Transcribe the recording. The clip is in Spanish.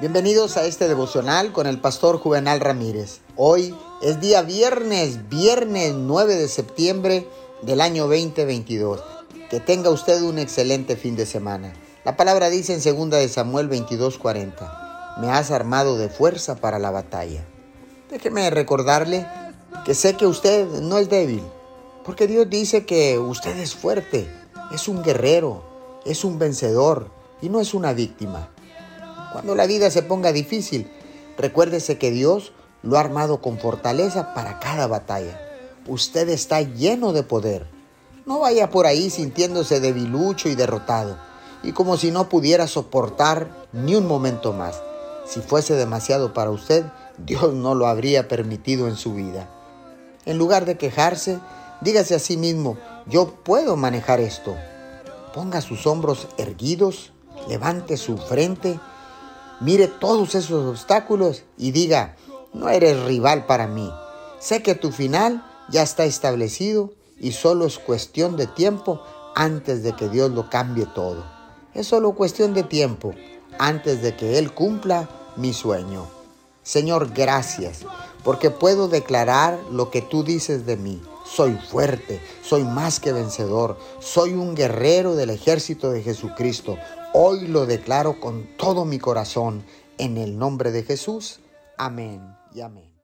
Bienvenidos a este devocional con el pastor Juvenal Ramírez. Hoy es día viernes, viernes 9 de septiembre del año 2022. Que tenga usted un excelente fin de semana. La palabra dice en 2 de Samuel 22:40, me has armado de fuerza para la batalla. Déjeme recordarle que sé que usted no es débil, porque Dios dice que usted es fuerte, es un guerrero, es un vencedor y no es una víctima. Cuando la vida se ponga difícil, recuérdese que Dios lo ha armado con fortaleza para cada batalla. Usted está lleno de poder. No vaya por ahí sintiéndose debilucho y derrotado, y como si no pudiera soportar ni un momento más. Si fuese demasiado para usted, Dios no lo habría permitido en su vida. En lugar de quejarse, dígase a sí mismo, yo puedo manejar esto. Ponga sus hombros erguidos, levante su frente mire todos esos obstáculos y diga, no eres rival para mí. Sé que tu final ya está establecido y solo es cuestión de tiempo antes de que Dios lo cambie todo. Es solo cuestión de tiempo antes de que Él cumpla mi sueño. Señor, gracias, porque puedo declarar lo que tú dices de mí. Soy fuerte, soy más que vencedor, soy un guerrero del ejército de Jesucristo. Hoy lo declaro con todo mi corazón, en el nombre de Jesús. Amén y amén.